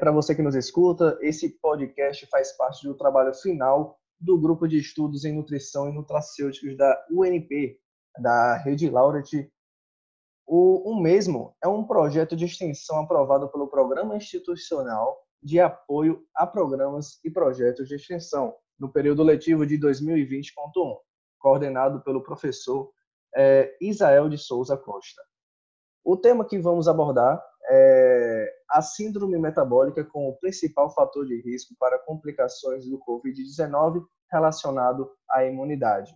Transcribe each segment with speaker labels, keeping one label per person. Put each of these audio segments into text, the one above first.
Speaker 1: Para você que nos escuta, esse podcast faz parte do trabalho final do grupo de estudos em nutrição e nutracêuticos da UNP, da Rede Laureate. O, o mesmo é um projeto de extensão aprovado pelo Programa Institucional de Apoio a Programas e Projetos de Extensão, no período letivo de 2020.1, coordenado pelo professor é, Isael de Souza Costa. O tema que vamos abordar é a síndrome metabólica como principal fator de risco para complicações do COVID-19 relacionado à imunidade.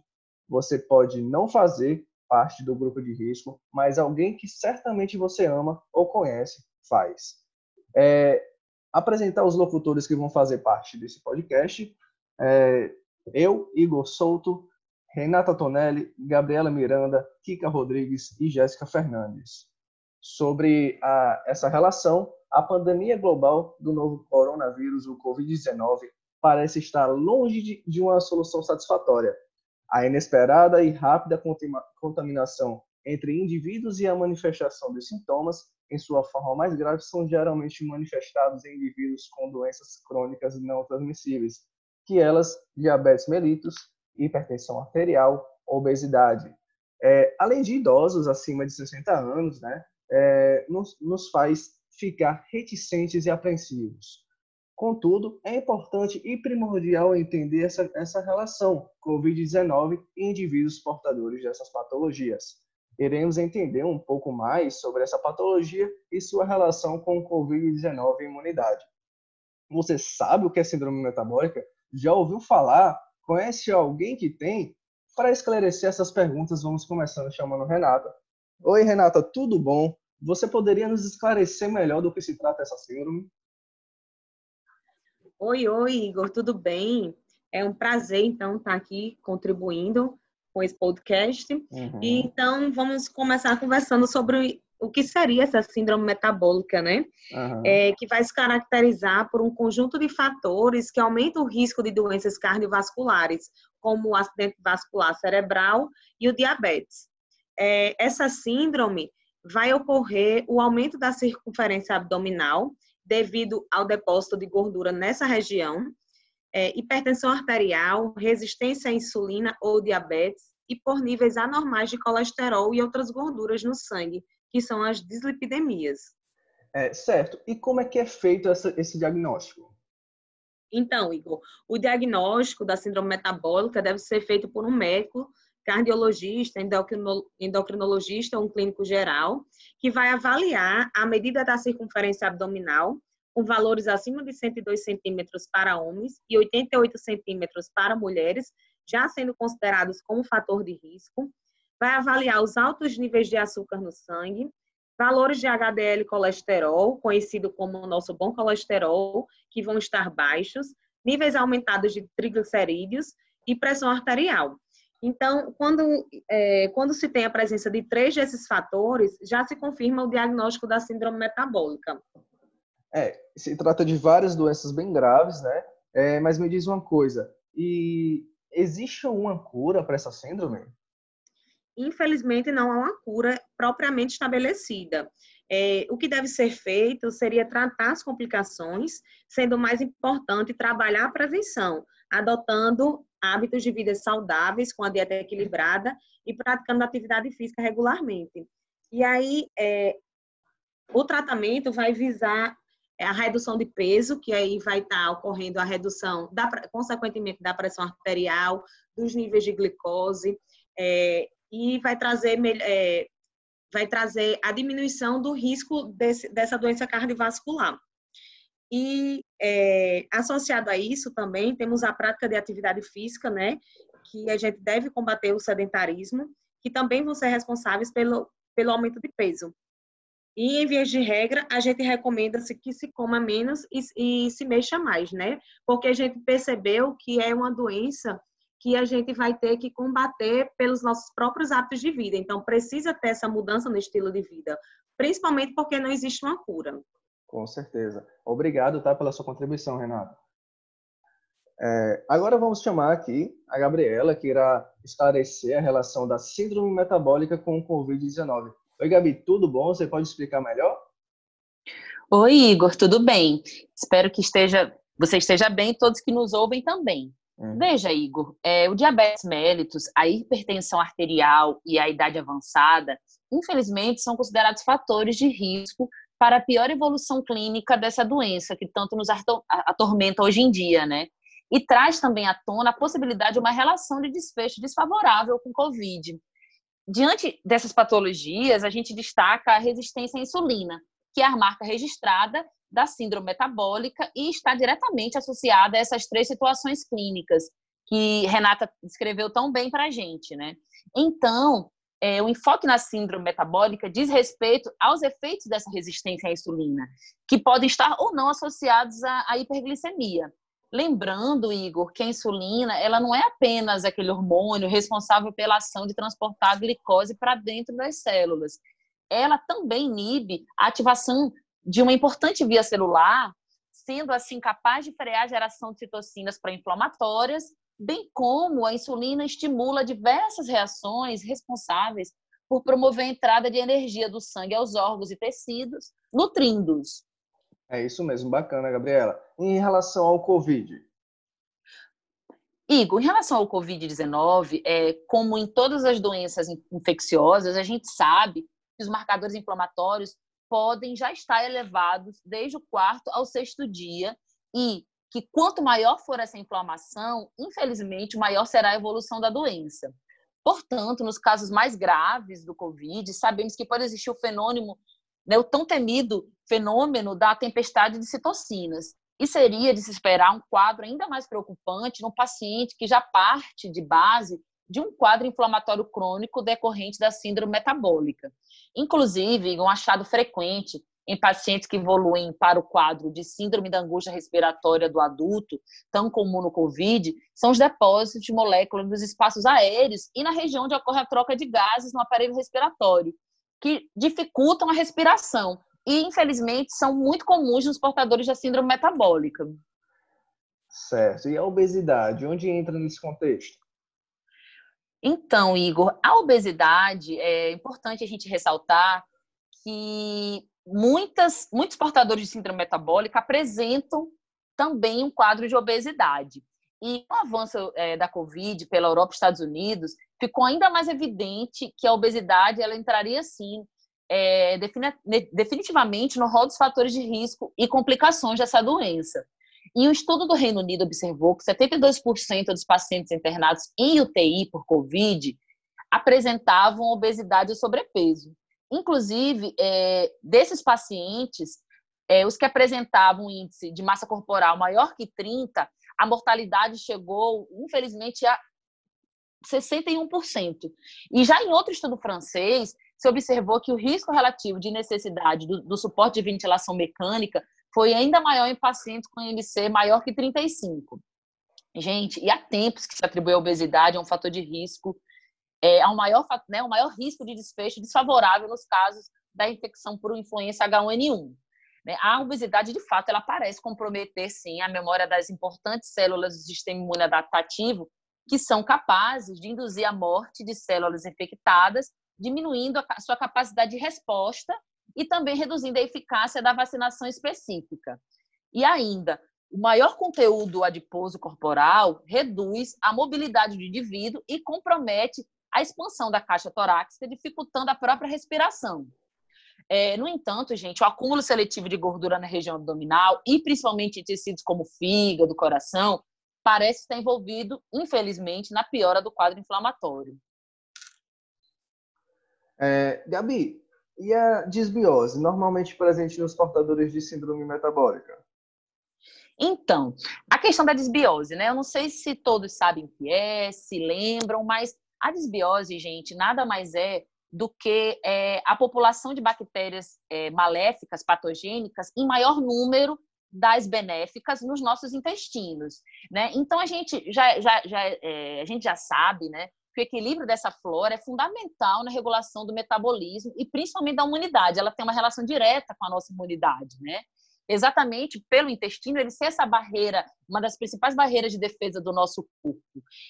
Speaker 1: Você pode não fazer parte do grupo de risco, mas alguém que certamente você ama ou conhece faz. É, apresentar os locutores que vão fazer parte desse podcast. É, eu, Igor Souto, Renata Tonelli, Gabriela Miranda, Kika Rodrigues e Jéssica Fernandes. Sobre a, essa relação, a pandemia global do novo coronavírus, o Covid-19, parece estar longe de, de uma solução satisfatória. A inesperada e rápida contaminação entre indivíduos e a manifestação de sintomas, em sua forma mais grave, são geralmente manifestados em indivíduos com doenças crônicas não transmissíveis, que elas, diabetes mellitus, hipertensão arterial, obesidade. É, além de idosos acima de 60 anos, né, é, nos, nos faz ficar reticentes e apreensivos. Contudo, é importante e primordial entender essa, essa relação COVID-19 e indivíduos portadores dessas patologias. Iremos entender um pouco mais sobre essa patologia e sua relação com o COVID-19 e imunidade. Você sabe o que é síndrome metabólica? Já ouviu falar Conhece alguém que tem? Para esclarecer essas perguntas, vamos começando chamando Renata. Oi, Renata, tudo bom? Você poderia nos esclarecer melhor do que se trata essa síndrome?
Speaker 2: Oi, oi, Igor, tudo bem? É um prazer, então, estar aqui contribuindo com esse podcast. Uhum. E, então, vamos começar conversando sobre o que seria essa síndrome metabólica, né? Uhum. É, que vai se caracterizar por um conjunto de fatores que aumentam o risco de doenças cardiovasculares, como o acidente vascular cerebral e o diabetes. É, essa síndrome vai ocorrer o aumento da circunferência abdominal devido ao depósito de gordura nessa região, é, hipertensão arterial, resistência à insulina ou diabetes e por níveis anormais de colesterol e outras gorduras no sangue, que são as dislipidemias.
Speaker 1: É, certo. E como é que é feito essa, esse diagnóstico?
Speaker 2: Então, Igor, o diagnóstico da síndrome metabólica deve ser feito por um médico, cardiologista, endocrinologista ou um clínico geral, que vai avaliar a medida da circunferência abdominal, com valores acima de 102 centímetros para homens e 88 centímetros para mulheres, já sendo considerados como fator de risco, vai avaliar os altos níveis de açúcar no sangue, valores de HDL colesterol, conhecido como nosso bom colesterol, que vão estar baixos, níveis aumentados de triglicerídeos e pressão arterial. Então, quando, é, quando se tem a presença de três desses fatores, já se confirma o diagnóstico da síndrome metabólica.
Speaker 1: É, se trata de várias doenças bem graves, né? É, mas me diz uma coisa, e existe uma cura para essa síndrome?
Speaker 2: infelizmente, não há uma cura propriamente estabelecida. É, o que deve ser feito seria tratar as complicações, sendo mais importante trabalhar a prevenção, adotando hábitos de vida saudáveis, com a dieta equilibrada e praticando atividade física regularmente. E aí, é, o tratamento vai visar a redução de peso, que aí vai estar ocorrendo a redução, da, consequentemente, da pressão arterial, dos níveis de glicose, é, e vai trazer, é, vai trazer a diminuição do risco desse, dessa doença cardiovascular. E é, associado a isso também temos a prática de atividade física, né? Que a gente deve combater o sedentarismo, que também vão ser responsáveis pelo, pelo aumento de peso. E, em vez de regra, a gente recomenda-se que se coma menos e, e, se mexa mais, né? Porque a gente percebeu que é uma doença que a gente vai ter que combater pelos nossos próprios hábitos de vida. Então, precisa ter essa mudança no estilo de vida, principalmente porque não existe uma cura.
Speaker 1: Com certeza. Obrigado, tá, pela sua contribuição, Renato. É, agora vamos chamar aqui a Gabriela, que irá esclarecer a relação da síndrome metabólica com o Covid-19. Oi, Gabi, tudo bom? Você pode explicar melhor?
Speaker 3: Oi, Igor, tudo bem? Espero que esteja, você esteja bem e todos que nos ouvem também. Uhum. Veja, Igor, é, o diabetes mellitus, a hipertensão arterial e a idade avançada, infelizmente, são considerados fatores de risco para a pior evolução clínica dessa doença, que tanto nos atormenta hoje em dia, né? E traz também à tona a possibilidade de uma relação de desfecho desfavorável com Covid. Diante dessas patologias, a gente destaca a resistência à insulina, que é a marca registrada da síndrome metabólica e está diretamente associada a essas três situações clínicas que Renata descreveu tão bem para a gente, né? Então, é, o enfoque na síndrome metabólica diz respeito aos efeitos dessa resistência à insulina, que podem estar ou não associados à, à hiperglicemia. Lembrando, Igor, que a insulina ela não é apenas aquele hormônio responsável pela ação de transportar a glicose para dentro das células. Ela também inibe a ativação de uma importante via celular, sendo assim capaz de frear a geração de citocinas pró-inflamatórias, bem como a insulina estimula diversas reações responsáveis por promover a entrada de energia do sangue aos órgãos e tecidos, nutrindo-os.
Speaker 1: É isso mesmo, bacana, Gabriela. Em relação ao Covid?
Speaker 3: Igor, em relação ao Covid-19, é, como em todas as doenças infecciosas, a gente sabe que os marcadores inflamatórios podem já estar elevados desde o quarto ao sexto dia e que quanto maior for essa inflamação, infelizmente, maior será a evolução da doença. Portanto, nos casos mais graves do Covid, sabemos que pode existir o fenômeno né, o tão temido fenômeno da tempestade de citocinas. E seria de se esperar um quadro ainda mais preocupante no paciente que já parte de base de um quadro inflamatório crônico decorrente da síndrome metabólica. Inclusive, um achado frequente em pacientes que evoluem para o quadro de síndrome da angústia respiratória do adulto, tão comum no COVID, são os depósitos de moléculas nos espaços aéreos e na região onde ocorre a troca de gases no aparelho respiratório, que dificultam a respiração e, infelizmente, são muito comuns nos portadores da síndrome metabólica.
Speaker 1: Certo. E a obesidade, onde entra nesse contexto?
Speaker 3: Então, Igor, a obesidade é importante a gente ressaltar que muitas, muitos portadores de síndrome metabólica apresentam também um quadro de obesidade. E com o avanço é, da Covid pela Europa e Estados Unidos, ficou ainda mais evidente que a obesidade ela entraria, sim, é, definitivamente no rol dos fatores de risco e complicações dessa doença. E um estudo do Reino Unido observou que 72% dos pacientes internados em UTI por Covid apresentavam obesidade ou sobrepeso. Inclusive, é, desses pacientes, é, os que apresentavam um índice de massa corporal maior que 30 a mortalidade chegou, infelizmente, a 61%. E já em outro estudo francês, se observou que o risco relativo de necessidade do, do suporte de ventilação mecânica foi ainda maior em pacientes com IMC maior que 35. Gente, e há tempos que se atribui a obesidade a um fator de risco, é, a um maior, né, maior risco de desfecho desfavorável nos casos da infecção por influenza H1N1. Né? A obesidade, de fato, ela parece comprometer, sim, a memória das importantes células do sistema imune adaptativo, que são capazes de induzir a morte de células infectadas, diminuindo a sua capacidade de resposta e também reduzindo a eficácia da vacinação específica. E ainda, o maior conteúdo adiposo corporal reduz a mobilidade do indivíduo e compromete a expansão da caixa torácica, dificultando a própria respiração. É, no entanto, gente, o acúmulo seletivo de gordura na região abdominal e principalmente em tecidos como fígado, coração, parece estar envolvido, infelizmente, na piora do quadro inflamatório.
Speaker 1: É, Gabi, e a disbiose, normalmente presente nos portadores de síndrome metabólica?
Speaker 3: Então, a questão da disbiose, né? Eu não sei se todos sabem o que é, se lembram, mas a disbiose, gente, nada mais é do que é, a população de bactérias é, maléficas, patogênicas, em maior número das benéficas nos nossos intestinos, né? Então a gente já, já, já é, a gente já sabe, né, que o equilíbrio dessa flora é fundamental na regulação do metabolismo e principalmente da imunidade. Ela tem uma relação direta com a nossa imunidade, né? Exatamente pelo intestino, ele ser essa barreira, uma das principais barreiras de defesa do nosso corpo.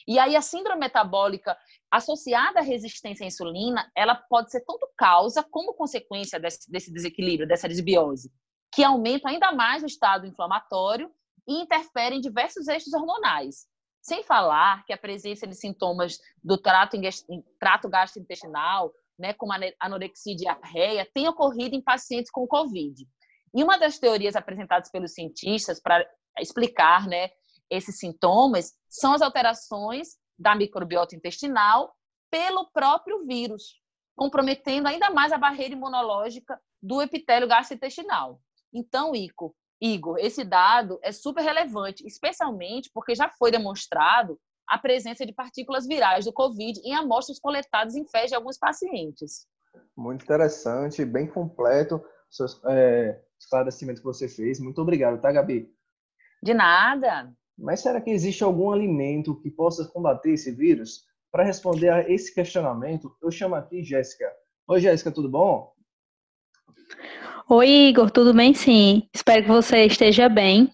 Speaker 3: E aí a síndrome metabólica associada à resistência à insulina, ela pode ser tanto causa como consequência desse, desse desequilíbrio, dessa desbiose. que aumentam ainda mais o estado inflamatório e interferem em diversos eixos hormonais. Sem falar que a presença de sintomas do trato, trato gastrointestinal, né, como anorexia e diarreia, tem ocorrido em pacientes com Covid. E uma das teorias apresentadas pelos cientistas para explicar né, esses sintomas são as alterações da microbiota intestinal pelo próprio vírus, comprometendo ainda mais a barreira imunológica do epitélio gastrointestinal. Então, Ico, Igor, esse dado é super relevante, especialmente porque já foi demonstrado a presença de partículas virais do Covid em amostras coletadas em fezes de alguns pacientes.
Speaker 1: Muito interessante, bem completo é, esclarecimento que você fez. Muito obrigado, tá, Gabi?
Speaker 3: De nada.
Speaker 1: Mas será que existe algum alimento que possa combater esse vírus? Para responder a esse questionamento, eu chamo aqui Jéssica. Oi, Jéssica, tudo bom?
Speaker 4: Oi, Igor, tudo bem? Sim. Espero que você esteja bem.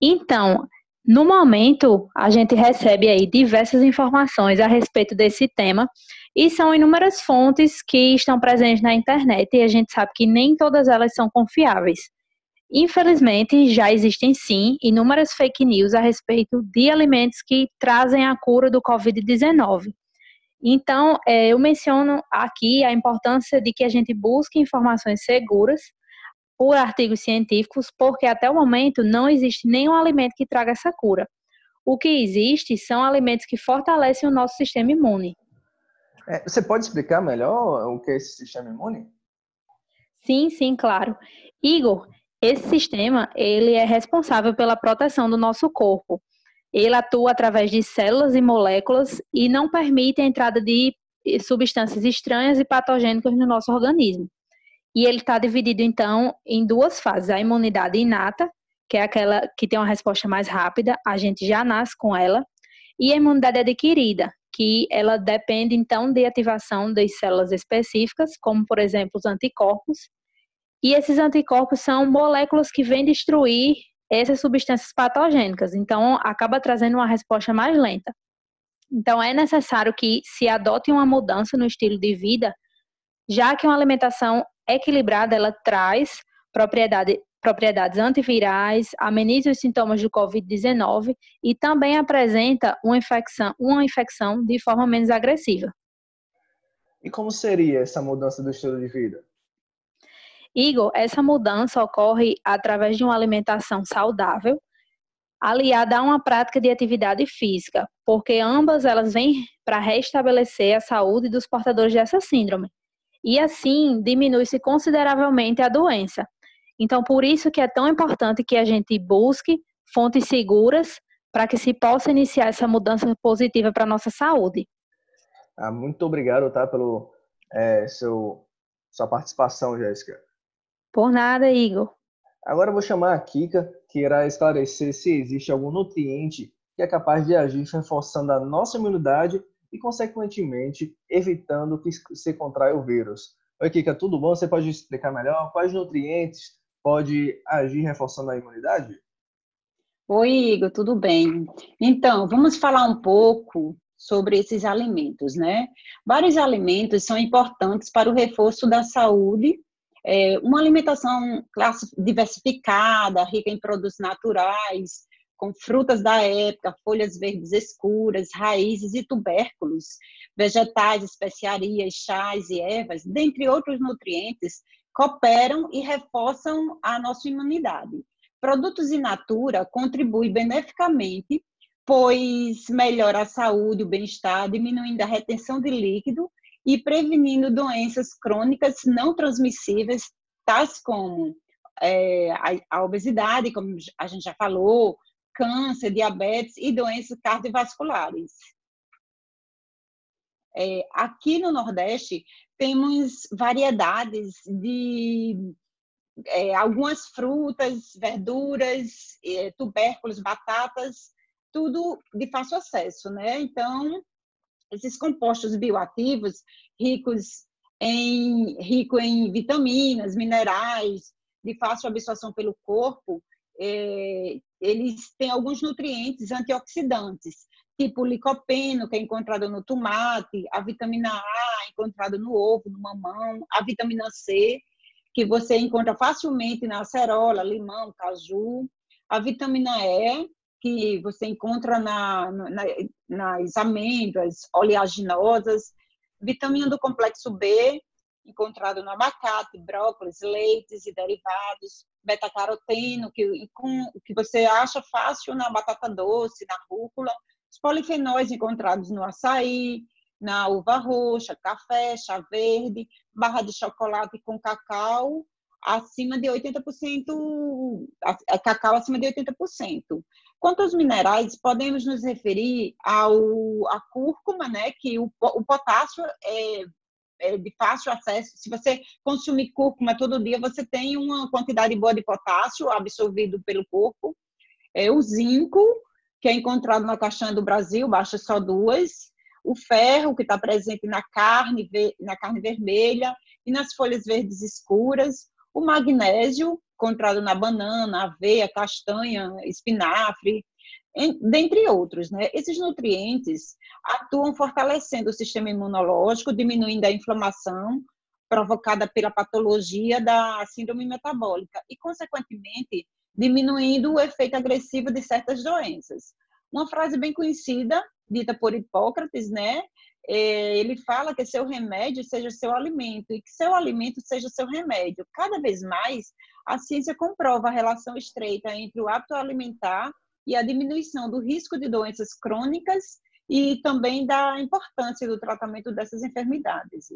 Speaker 4: Então, no momento, a gente recebe aí diversas informações a respeito desse tema e são inúmeras fontes que estão presentes na internet e a gente sabe que nem todas elas são confiáveis. Infelizmente, já existem sim inúmeras fake news a respeito de alimentos que trazem a cura do Covid-19. Então, é, eu menciono aqui a importância de que a gente busque informações seguras por artigos científicos, porque até o momento não existe nenhum alimento que traga essa cura. O que existe são alimentos que fortalecem o nosso sistema imune.
Speaker 1: É, você pode explicar melhor o que é esse sistema imune?
Speaker 4: Sim, sim, claro. Igor, esse sistema ele é responsável pela proteção do nosso corpo. Ele atua através de células e moléculas e não permite a entrada de substâncias estranhas e patogênicas no nosso organismo. E ele está dividido, então, em duas fases: a imunidade inata, que é aquela que tem uma resposta mais rápida, a gente já nasce com ela, e a imunidade adquirida, que ela depende, então, de ativação das células específicas, como, por exemplo, os anticorpos. E esses anticorpos são moléculas que vêm destruir essas substâncias patogênicas, então acaba trazendo uma resposta mais lenta. Então é necessário que se adote uma mudança no estilo de vida, já que uma alimentação equilibrada ela traz propriedade, propriedades antivirais, ameniza os sintomas do COVID-19 e também apresenta uma infecção, uma infecção de forma menos agressiva.
Speaker 1: E como seria essa mudança do estilo de vida?
Speaker 4: Igor, essa mudança ocorre através de uma alimentação saudável, aliada a uma prática de atividade física, porque ambas elas vêm para restabelecer a saúde dos portadores dessa síndrome e assim diminui-se consideravelmente a doença. Então, por isso que é tão importante que a gente busque fontes seguras para que se possa iniciar essa mudança positiva para a nossa saúde.
Speaker 1: Ah, muito obrigado, tá, pelo é, seu, sua participação, Jéssica.
Speaker 4: Por nada, Igor.
Speaker 1: Agora eu vou chamar a Kika, que irá esclarecer se existe algum nutriente que é capaz de agir reforçando a nossa imunidade e, consequentemente, evitando que se contraia o vírus. Oi, Kika, tudo bom? Você pode explicar melhor quais nutrientes pode agir reforçando a imunidade?
Speaker 5: Oi, Igor, tudo bem? Então, vamos falar um pouco sobre esses alimentos, né? Vários alimentos são importantes para o reforço da saúde. É, uma alimentação diversificada, rica em produtos naturais, com frutas da época, folhas verdes escuras, raízes e tubérculos, vegetais, especiarias, chás e ervas, dentre outros nutrientes, cooperam e reforçam a nossa imunidade. Produtos in natura contribuem beneficamente, pois melhora a saúde, o bem-estar, diminuindo a retenção de líquido e prevenindo doenças crônicas não transmissíveis, tais como é, a, a obesidade, como a gente já falou, câncer, diabetes e doenças cardiovasculares. É, aqui no Nordeste, temos variedades de é, algumas frutas, verduras, é, tubérculos, batatas, tudo de fácil acesso, né? Então, esses compostos bioativos ricos em, rico em vitaminas, minerais, de fácil absorção pelo corpo, é, eles têm alguns nutrientes antioxidantes, tipo o licopeno, que é encontrado no tomate, a vitamina A, encontrada no ovo, no mamão, a vitamina C, que você encontra facilmente na acerola, limão, caju. A vitamina E, que você encontra na, na, nas amêndoas oleaginosas. Vitamina do complexo B, encontrado no abacate, brócolis, leites e derivados, beta-caroteno, que, que você acha fácil na batata doce, na rúcula, os polifenóis encontrados no açaí, na uva roxa, café, chá verde, barra de chocolate com cacau, acima de 80%, a, cacau acima de 80%. Quanto aos minerais, podemos nos referir ao a cúrcuma, né, que o, o potássio é é, de fácil acesso. Se você consumir cúrcuma todo dia, você tem uma quantidade boa de potássio absorvido pelo corpo. É, o zinco, que é encontrado na caixinha do Brasil, baixa só duas. O ferro, que está presente na carne, na carne vermelha e nas folhas verdes escuras. O magnésio, encontrado na banana, aveia, castanha, espinafre, dentre outros. Né? Esses nutrientes atuam fortalecendo o sistema imunológico, diminuindo a inflamação provocada pela patologia da síndrome metabólica e, consequentemente, diminuindo o efeito agressivo de certas doenças. Uma frase bem conhecida, dita por Hipócrates, né? É, ele fala que seu remédio seja seu alimento e que seu alimento seja seu remédio. Cada vez mais, a ciência comprova a relação estreita entre o hábito alimentar e a diminuição do risco de doenças crônicas e também da importância do tratamento dessas enfermidades.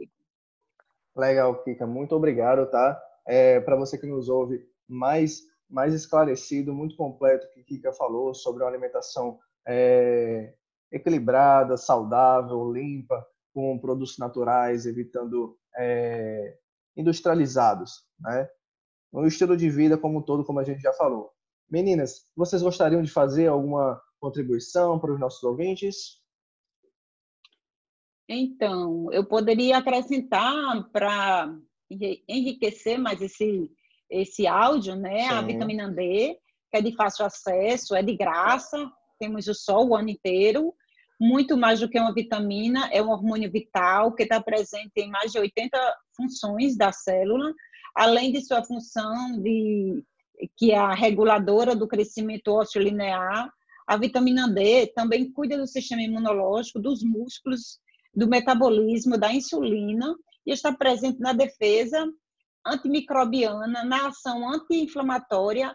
Speaker 1: Legal, Kika, muito obrigado, tá? É, Para você que nos ouve, mais, mais esclarecido, muito completo que Kika falou sobre uma alimentação é, equilibrada, saudável, limpa, com produtos naturais, evitando é, industrializados, né? Um estilo de vida como um todo, como a gente já falou. Meninas, vocês gostariam de fazer alguma contribuição para os nossos ouvintes?
Speaker 5: Então, eu poderia acrescentar para enriquecer mais esse, esse áudio, né? Sim. A vitamina D, que é de fácil acesso, é de graça, temos o sol o ano inteiro, muito mais do que uma vitamina, é um hormônio vital que está presente em mais de 80 funções da célula, além de sua função de que é a reguladora do crescimento ósseo linear. A vitamina D também cuida do sistema imunológico, dos músculos, do metabolismo, da insulina e está presente na defesa antimicrobiana, na ação anti-inflamatória,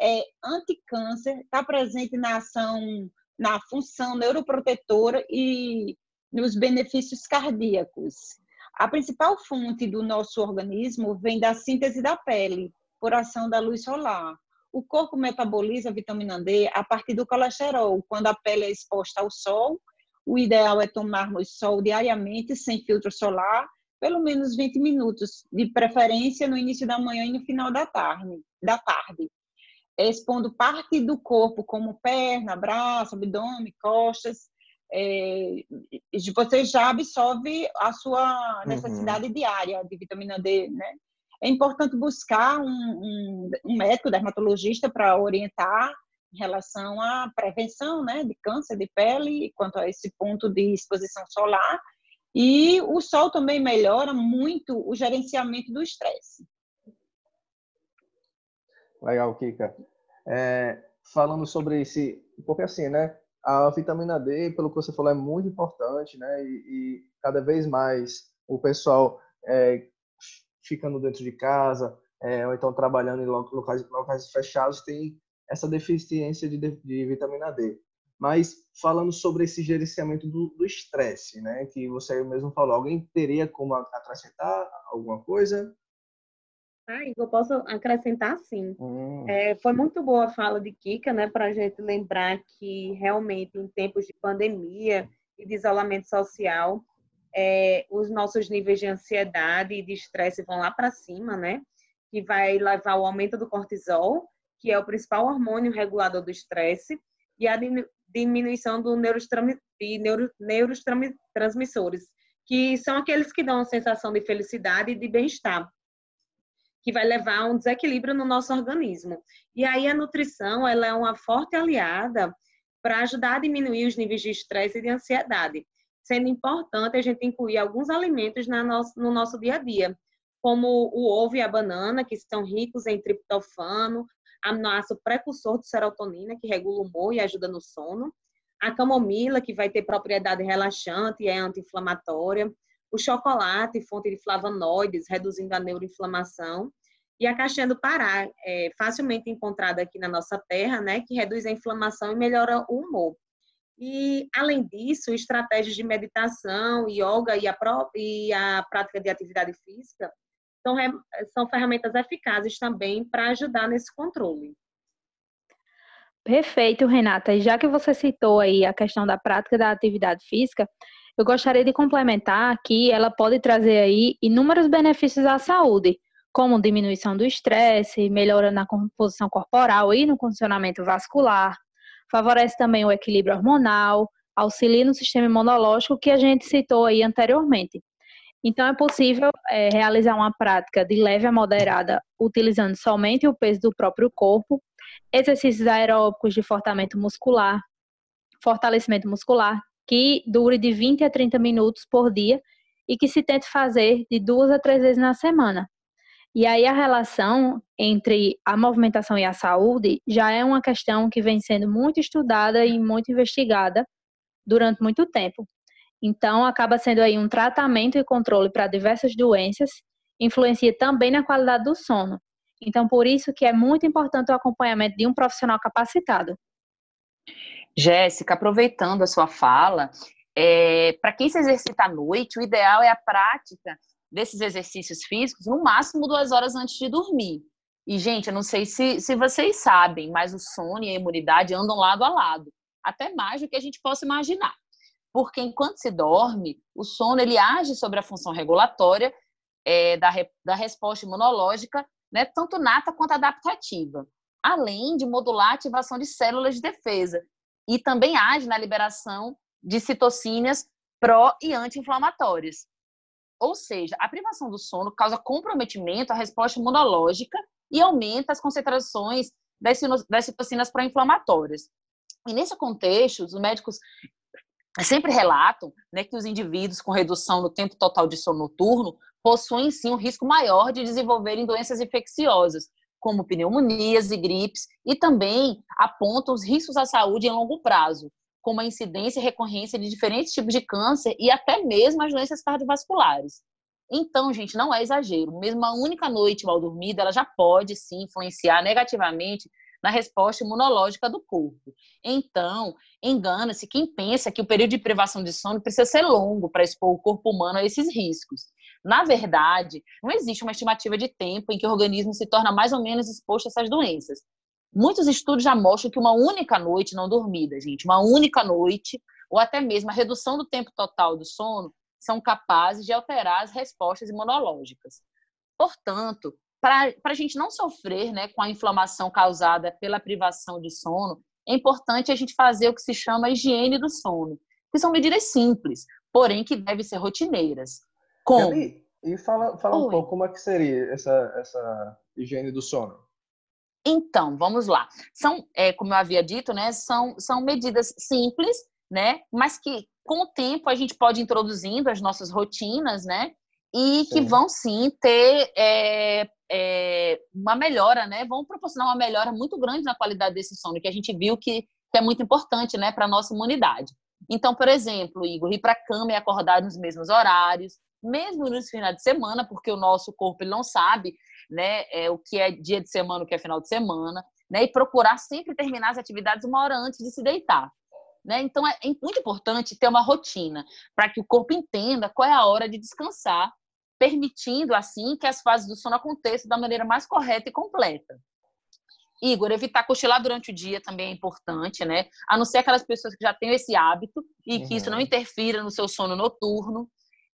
Speaker 5: é, anticâncer, está presente na ação, na função neuroprotetora e nos benefícios cardíacos. A principal fonte do nosso organismo vem da síntese da pele, por ação da luz solar. O corpo metaboliza a vitamina D a partir do colesterol. Quando a pele é exposta ao sol, o ideal é tomarmos sol diariamente, sem filtro solar, pelo menos 20 minutos, de preferência no início da manhã e no final da tarde. Da tarde expondo parte do corpo, como perna, braço, abdômen, costas, é, você já absorve a sua uhum. necessidade uhum. diária de vitamina D, né? é importante buscar um, um, um médico dermatologista para orientar em relação à prevenção né, de câncer de pele, quanto a esse ponto de exposição solar. E o sol também melhora muito o gerenciamento do estresse.
Speaker 1: Legal, Kika. É, falando sobre esse, porque assim, né? A vitamina D, pelo que você falou, é muito importante, né? E, e cada vez mais o pessoal é, ficando dentro de casa, é, ou então trabalhando em locais, locais fechados, tem essa deficiência de, de, vitamina D. Mas falando sobre esse gerenciamento do estresse, né, que você mesmo falou, alguém teria como acrescentar alguma coisa?
Speaker 2: Ah, eu posso acrescentar sim. Hum. É, foi muito boa a fala de Kika, né, para a gente lembrar que realmente em tempos de pandemia e de isolamento social, é, os nossos níveis de ansiedade e de estresse vão lá para cima, né? Que vai levar ao aumento do cortisol, que é o principal hormônio regulador do estresse, e a diminuição do de neuro, neurotransmissores, que são aqueles que dão a sensação de felicidade e de bem-estar, que vai levar a um desequilíbrio no nosso organismo. E aí a nutrição, ela é uma forte aliada para ajudar a diminuir os níveis de estresse e de ansiedade sendo importante a gente incluir alguns alimentos nosso, no nosso dia a dia, como o ovo e a banana, que estão ricos em triptofano, aminoácido precursor de serotonina, que regula o humor e ajuda no sono, a camomila, que vai ter propriedade relaxante e é anti-inflamatória, o chocolate, fonte de flavonoides, reduzindo a neuroinflamação, e a caixinha do Pará, é facilmente encontrada aqui na nossa terra, né, que reduz a inflamação e melhora o humor. E, além disso, estratégias de meditação, yoga e a, e a prática de atividade física são, são ferramentas eficazes também para ajudar nesse controle.
Speaker 4: Perfeito, Renata. E já que você citou aí a questão da prática da atividade física, eu gostaria de complementar que ela pode trazer aí inúmeros benefícios à saúde, como diminuição do estresse, melhora na composição corporal e no condicionamento vascular, favorece também o equilíbrio hormonal, auxilia no sistema imunológico que a gente citou aí anteriormente. Então, é possível é, realizar uma prática de leve a moderada utilizando somente o peso do próprio corpo, exercícios aeróbicos de fortalecimento muscular, fortalecimento muscular, que dure de 20 a 30 minutos por dia e que se tente fazer de duas a três vezes na semana. E aí a relação entre a movimentação e a saúde já é uma questão que vem sendo muito estudada e muito investigada durante muito tempo. Então, acaba sendo aí um tratamento e controle para diversas doenças, influencia também na qualidade do sono. Então, por isso que é muito importante o acompanhamento de um profissional capacitado.
Speaker 3: Jéssica, aproveitando a sua fala, é, para quem se exercita à noite, o ideal é a prática desses exercícios físicos no máximo duas horas antes de dormir. E, gente, eu não sei se, se vocês sabem, mas o sono e a imunidade andam lado a lado, até mais do que a gente possa imaginar. Porque enquanto se dorme, o sono ele age sobre a função regulatória é, da, da resposta imunológica, né, tanto nata quanto adaptativa, além de modular a ativação de células de defesa, e também age na liberação de citocínias pró e anti-inflamatórias. Ou seja, a privação do sono causa comprometimento à resposta imunológica e aumenta as concentrações das citocinas pró-inflamatórias. E nesse contexto, os médicos sempre relatam né, que os indivíduos com redução no tempo total de sono noturno possuem sim um risco maior de desenvolverem doenças infecciosas, como pneumonias e gripes, e também apontam os riscos à saúde em longo prazo, como a incidência e recorrência de diferentes tipos de câncer e até mesmo as doenças cardiovasculares. Então, gente, não é exagero. Mesmo uma única noite mal dormida, ela já pode sim influenciar negativamente na resposta imunológica do corpo. Então, engana-se quem pensa que o período de privação de sono precisa ser longo para expor o corpo humano a esses riscos. Na verdade, não existe uma estimativa de tempo em que o organismo se torna mais ou menos exposto a essas doenças. Muitos estudos já mostram que uma única noite não dormida, gente, uma única noite, ou até mesmo a redução do tempo total do sono, são capazes de alterar as respostas imunológicas. Portanto, para a gente não sofrer né, com a inflamação causada pela privação de sono, é importante a gente fazer o que se chama higiene do sono, que são medidas simples, porém que devem ser rotineiras.
Speaker 1: Como? e fala, fala um pouco como é que seria essa, essa higiene do sono.
Speaker 3: Então, vamos lá. São, é, como eu havia dito, né, são, são medidas simples, né, mas que com o tempo a gente pode ir introduzindo as nossas rotinas, né, e sim. que vão sim ter é, é, uma melhora, né, vão proporcionar uma melhora muito grande na qualidade desse sono, que a gente viu que, que é muito importante, né, para a nossa imunidade. Então, por exemplo, Igor, ir para a cama e acordar nos mesmos horários, mesmo nos finais de semana, porque o nosso corpo ele não sabe né, é, o que é dia de semana, o que é final de semana, né, e procurar sempre terminar as atividades uma hora antes de se deitar. Né? Então, é muito importante ter uma rotina para que o corpo entenda qual é a hora de descansar, permitindo, assim, que as fases do sono aconteçam da maneira mais correta e completa. Igor, evitar cochilar durante o dia também é importante, né? A não ser aquelas pessoas que já têm esse hábito e que uhum. isso não uhum. interfira no seu sono noturno.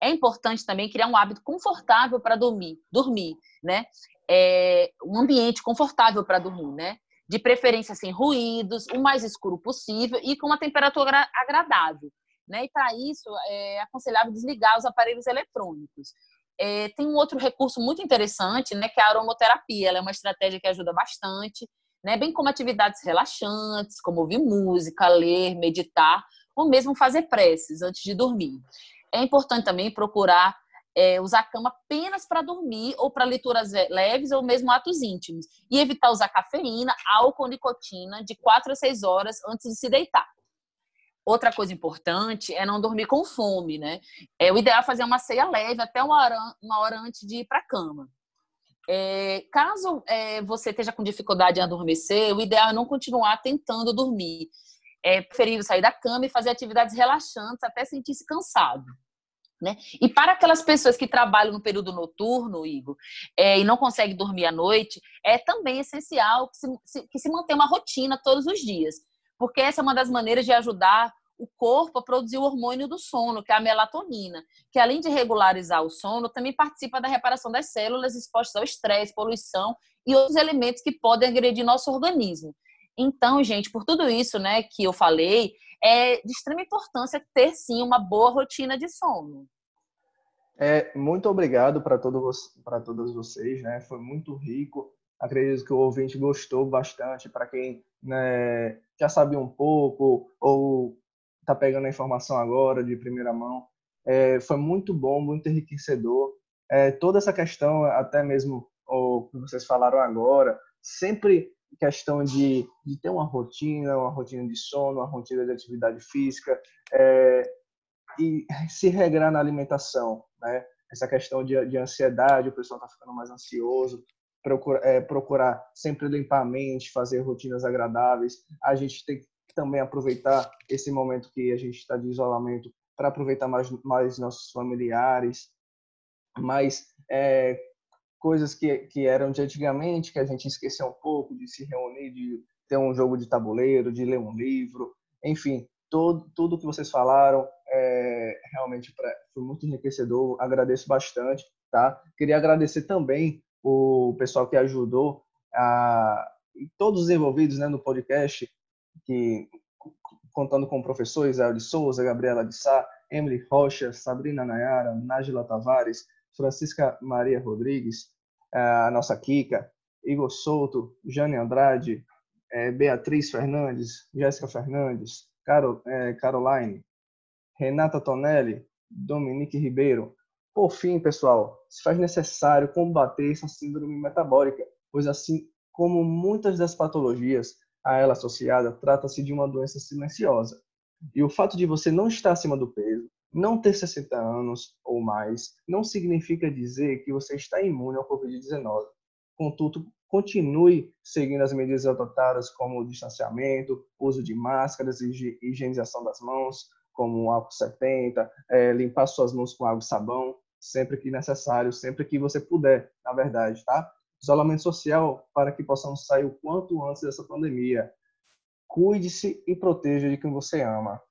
Speaker 3: É importante também criar um hábito confortável para dormir, dormir, né? É, um ambiente confortável para dormir, né? De preferência sem ruídos, o mais escuro possível e com uma temperatura agradável, né? E para isso é aconselhável desligar os aparelhos eletrônicos. É, tem um outro recurso muito interessante, né? Que é a aromoterapia. Ela é uma estratégia que ajuda bastante, né? Bem como atividades relaxantes, como ouvir música, ler, meditar, ou mesmo fazer preces antes de dormir. É importante também procurar é, usar a cama apenas para dormir ou para leituras leves ou mesmo atos íntimos. E evitar usar cafeína, álcool, nicotina de 4 a 6 horas antes de se deitar. Outra coisa importante é não dormir com fome, né? É o ideal é fazer uma ceia leve até uma hora, uma hora antes de ir para a cama. É, caso é, você esteja com dificuldade em adormecer, o ideal é não continuar tentando dormir. É preferível sair da cama e fazer atividades relaxantes até sentir-se cansado. Né? E para aquelas pessoas que trabalham no período noturno, Igor, é, e não conseguem dormir à noite, é também essencial que se, que se mantenha uma rotina todos os dias, porque essa é uma das maneiras de ajudar o corpo a produzir o hormônio do sono, que é a melatonina, que além de regularizar o sono, também participa da reparação das células expostas ao estresse, poluição e outros elementos que podem agredir nosso organismo. Então, gente, por tudo isso, né, que eu falei, é de extrema importância ter sim uma boa rotina de sono.
Speaker 1: É, muito obrigado para todos todos vocês, né? Foi muito rico. Acredito que o ouvinte gostou bastante. Para quem né, já sabia um pouco ou está pegando a informação agora de primeira mão, é, foi muito bom, muito enriquecedor. É, toda essa questão, até mesmo o que vocês falaram agora, sempre questão de, de ter uma rotina, uma rotina de sono, uma rotina de atividade física é, e se regrar na alimentação, né? Essa questão de, de ansiedade, o pessoal está ficando mais ansioso, procura, é, procurar sempre limpar a mente, fazer rotinas agradáveis. A gente tem que também aproveitar esse momento que a gente está de isolamento para aproveitar mais, mais nossos familiares, mais é, coisas que, que eram de antigamente, que a gente esqueceu um pouco, de se reunir, de ter um jogo de tabuleiro, de ler um livro, enfim, todo, tudo que vocês falaram é, realmente pra, foi muito enriquecedor, agradeço bastante, tá? Queria agradecer também o pessoal que ajudou, a, todos os envolvidos né, no podcast, que contando com professores, de Souza, Gabriela de Sá, Emily Rocha, Sabrina Nayara, Nájila Tavares, Francisca Maria Rodrigues, a nossa Kika, Igor Souto, Jane Andrade, eh, Beatriz Fernandes, Jéssica Fernandes, Carol, eh, Caroline, Renata Tonelli, Dominique Ribeiro. Por fim, pessoal, se faz necessário combater essa síndrome metabólica, pois assim como muitas das patologias a ela associada, trata-se de uma doença silenciosa. E o fato de você não estar acima do peso, não ter 60 anos ou mais não significa dizer que você está imune ao Covid-19. Contudo, continue seguindo as medidas adotadas como o distanciamento, uso de máscaras e higienização das mãos, como o álcool 70, é, limpar suas mãos com água e sabão, sempre que necessário, sempre que você puder, na verdade, tá? Isolamento social para que possamos sair o quanto antes dessa pandemia. Cuide-se e proteja de quem você ama.